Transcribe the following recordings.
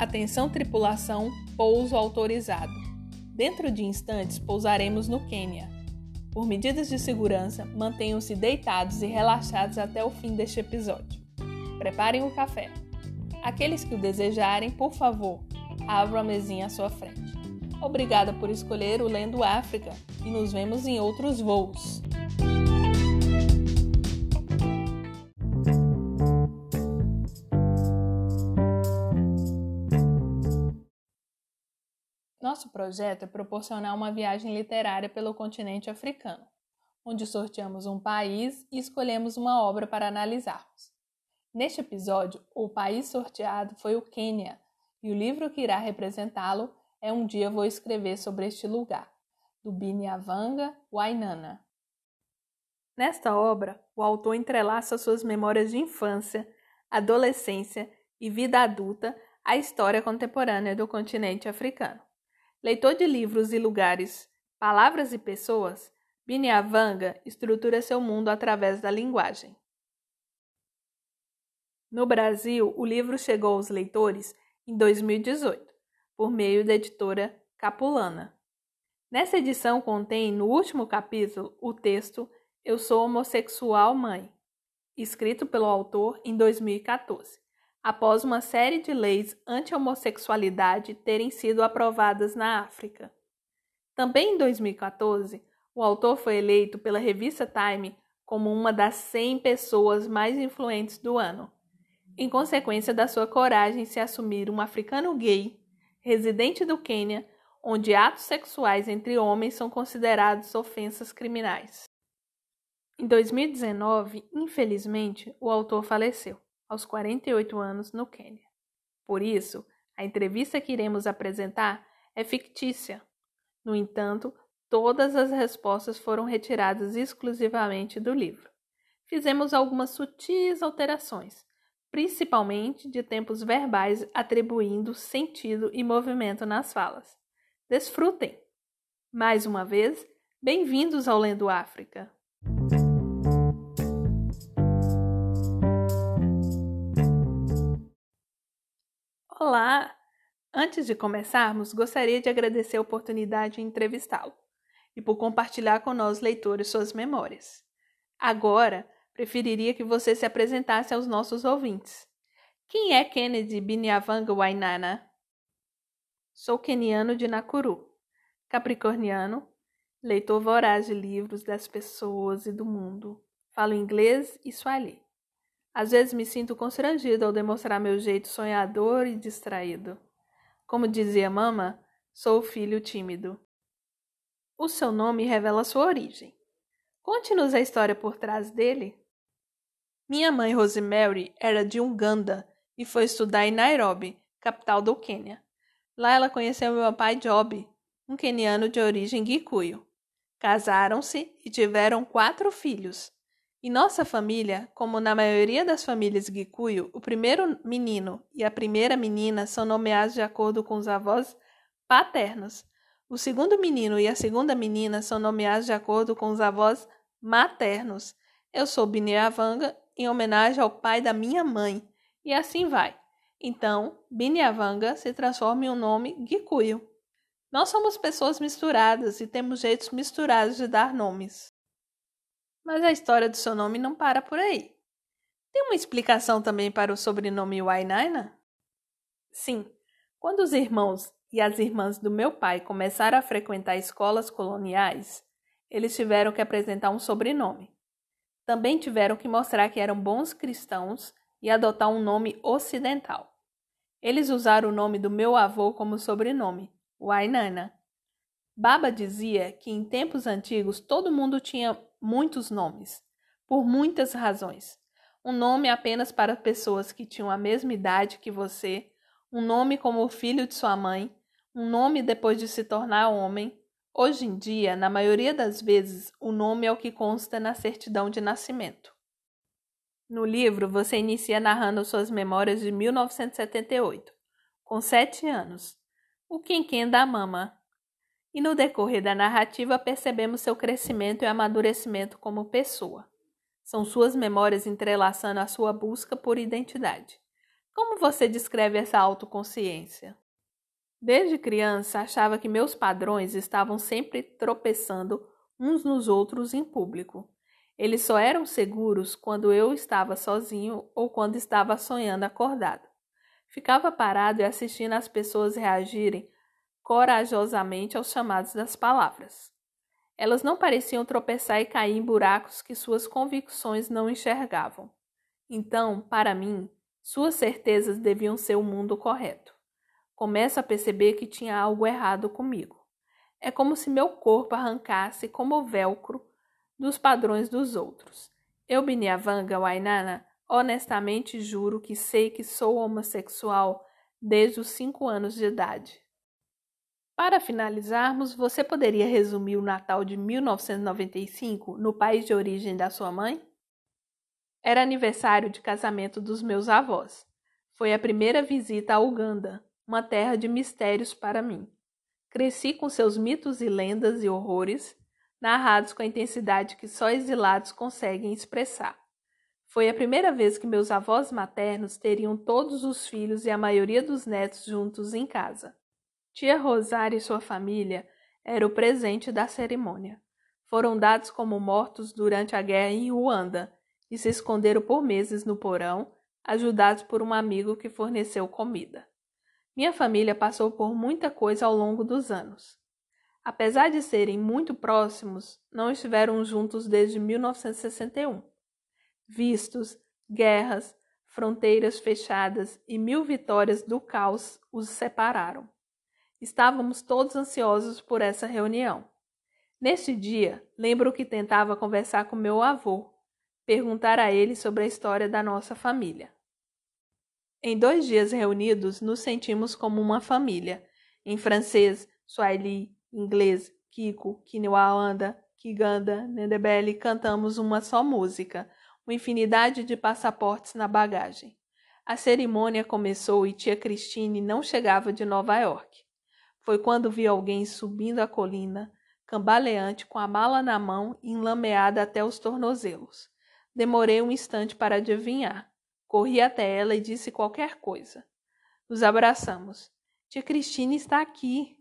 Atenção tripulação, pouso autorizado. Dentro de instantes pousaremos no Quênia. Por medidas de segurança, mantenham-se deitados e relaxados até o fim deste episódio. Preparem o café. Aqueles que o desejarem, por favor, abram a mesinha à sua frente. Obrigada por escolher o Lendo África e nos vemos em outros voos. Nosso projeto é proporcionar uma viagem literária pelo continente africano, onde sorteamos um país e escolhemos uma obra para analisarmos. Neste episódio, o país sorteado foi o Quênia, e o livro que irá representá-lo é Um Dia Vou Escrever sobre este Lugar, do Binyavanga Wainana. Nesta obra, o autor entrelaça suas memórias de infância, adolescência e vida adulta à história contemporânea do continente africano. Leitor de livros e lugares, palavras e pessoas, Binyavanga estrutura seu mundo através da linguagem. No Brasil, o livro chegou aos leitores em 2018, por meio da editora Capulana. Nessa edição contém, no último capítulo, o texto Eu Sou Homossexual Mãe, escrito pelo autor em 2014 após uma série de leis anti-homossexualidade terem sido aprovadas na África. Também em 2014, o autor foi eleito pela revista Time como uma das 100 pessoas mais influentes do ano, em consequência da sua coragem em se assumir um africano gay, residente do Quênia, onde atos sexuais entre homens são considerados ofensas criminais. Em 2019, infelizmente, o autor faleceu aos 48 anos no Quênia. Por isso, a entrevista que iremos apresentar é fictícia. No entanto, todas as respostas foram retiradas exclusivamente do livro. Fizemos algumas sutis alterações, principalmente de tempos verbais atribuindo sentido e movimento nas falas. Desfrutem! Mais uma vez, bem-vindos ao Lendo África! Olá! Antes de começarmos, gostaria de agradecer a oportunidade de entrevistá-lo e por compartilhar com nós, leitores, suas memórias. Agora, preferiria que você se apresentasse aos nossos ouvintes. Quem é Kennedy Binyavanga Wainana? Sou keniano de Nakuru, capricorniano, leitor voraz de livros das pessoas e do mundo. Falo inglês e swahili. Às vezes me sinto constrangido ao demonstrar meu jeito sonhador e distraído. Como dizia mama, sou filho tímido. O seu nome revela sua origem. Conte-nos a história por trás dele. Minha mãe Rosemary era de Uganda e foi estudar em Nairobi, capital do Quênia. Lá ela conheceu meu pai Job, um queniano de origem guicuio. Casaram-se e tiveram quatro filhos. Em nossa família, como na maioria das famílias Gikuyu, o primeiro menino e a primeira menina são nomeados de acordo com os avós paternos. O segundo menino e a segunda menina são nomeados de acordo com os avós maternos. Eu sou Binyavanga em homenagem ao pai da minha mãe, e assim vai. Então, Binyavanga se transforma em um nome Gikuyu. Nós somos pessoas misturadas e temos jeitos misturados de dar nomes. Mas a história do seu nome não para por aí. Tem uma explicação também para o sobrenome Wainaina? Sim, quando os irmãos e as irmãs do meu pai começaram a frequentar escolas coloniais, eles tiveram que apresentar um sobrenome. Também tiveram que mostrar que eram bons cristãos e adotar um nome ocidental. Eles usaram o nome do meu avô como sobrenome, Wainaina. Baba dizia que em tempos antigos todo mundo tinha muitos nomes, por muitas razões. Um nome apenas para pessoas que tinham a mesma idade que você, um nome como o filho de sua mãe, um nome depois de se tornar homem. Hoje em dia, na maioria das vezes, o nome é o que consta na certidão de nascimento. No livro, você inicia narrando suas memórias de 1978, com sete anos, o quinquém da mama, e no decorrer da narrativa percebemos seu crescimento e amadurecimento como pessoa. São suas memórias entrelaçando a sua busca por identidade. Como você descreve essa autoconsciência? Desde criança, achava que meus padrões estavam sempre tropeçando uns nos outros em público. Eles só eram seguros quando eu estava sozinho ou quando estava sonhando acordado. Ficava parado e assistindo as pessoas reagirem corajosamente aos chamados das palavras. Elas não pareciam tropeçar e cair em buracos que suas convicções não enxergavam. Então, para mim, suas certezas deviam ser o mundo correto. Começo a perceber que tinha algo errado comigo. É como se meu corpo arrancasse como velcro dos padrões dos outros. Eu, Binyavanga Wainana, honestamente juro que sei que sou homossexual desde os cinco anos de idade. Para finalizarmos, você poderia resumir o Natal de 1995 no país de origem da sua mãe? Era aniversário de casamento dos meus avós. Foi a primeira visita à Uganda, uma terra de mistérios para mim. Cresci com seus mitos e lendas e horrores, narrados com a intensidade que só exilados conseguem expressar. Foi a primeira vez que meus avós maternos teriam todos os filhos e a maioria dos netos juntos em casa. Tia Rosário e sua família era o presente da cerimônia. Foram dados como mortos durante a guerra em Ruanda e se esconderam por meses no porão, ajudados por um amigo que forneceu comida. Minha família passou por muita coisa ao longo dos anos. Apesar de serem muito próximos, não estiveram juntos desde 1961. Vistos, guerras, fronteiras fechadas e mil vitórias do caos os separaram. Estávamos todos ansiosos por essa reunião. Neste dia, lembro que tentava conversar com meu avô, perguntar a ele sobre a história da nossa família. Em dois dias reunidos, nos sentimos como uma família. Em francês, Swahili, inglês, Kiko, Kinyarwanda, Kiganda, Ndebele, cantamos uma só música, uma infinidade de passaportes na bagagem. A cerimônia começou e tia Christine não chegava de Nova York. Foi quando vi alguém subindo a colina, cambaleante, com a mala na mão e enlameada até os tornozelos. Demorei um instante para adivinhar. Corri até ela e disse qualquer coisa. Nos abraçamos. Tia Cristina está aqui.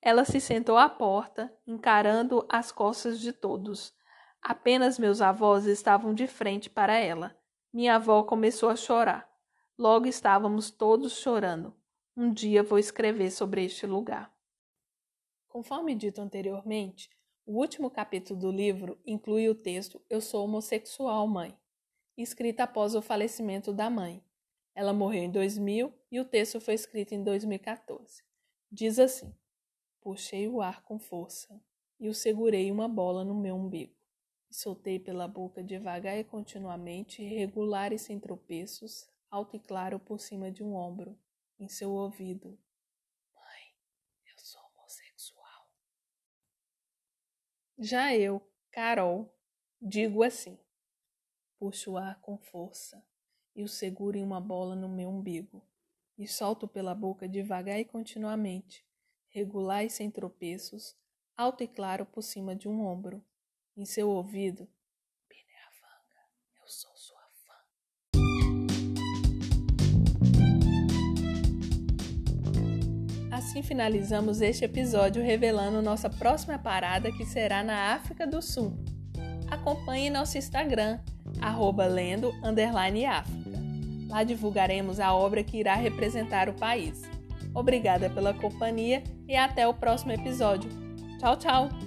Ela se sentou à porta, encarando as costas de todos. Apenas meus avós estavam de frente para ela. Minha avó começou a chorar. Logo estávamos todos chorando. Um dia vou escrever sobre este lugar. Conforme dito anteriormente, o último capítulo do livro inclui o texto Eu sou homossexual, mãe escrita após o falecimento da mãe. Ela morreu em 2000 e o texto foi escrito em 2014. Diz assim: Puxei o ar com força e o segurei uma bola no meu umbigo. E soltei pela boca devagar e continuamente, irregular e sem tropeços, alto e claro por cima de um ombro, em seu ouvido. Mãe, eu sou homossexual. Já eu, Carol, digo assim: Puxo o ar com força e o seguro em uma bola no meu umbigo, e solto pela boca devagar e continuamente, regular e sem tropeços, alto e claro por cima de um ombro. Em seu ouvido, Assim finalizamos este episódio revelando nossa próxima parada que será na África do Sul. Acompanhe nosso Instagram arroba lendo. Lá divulgaremos a obra que irá representar o país. Obrigada pela companhia e até o próximo episódio. Tchau, tchau!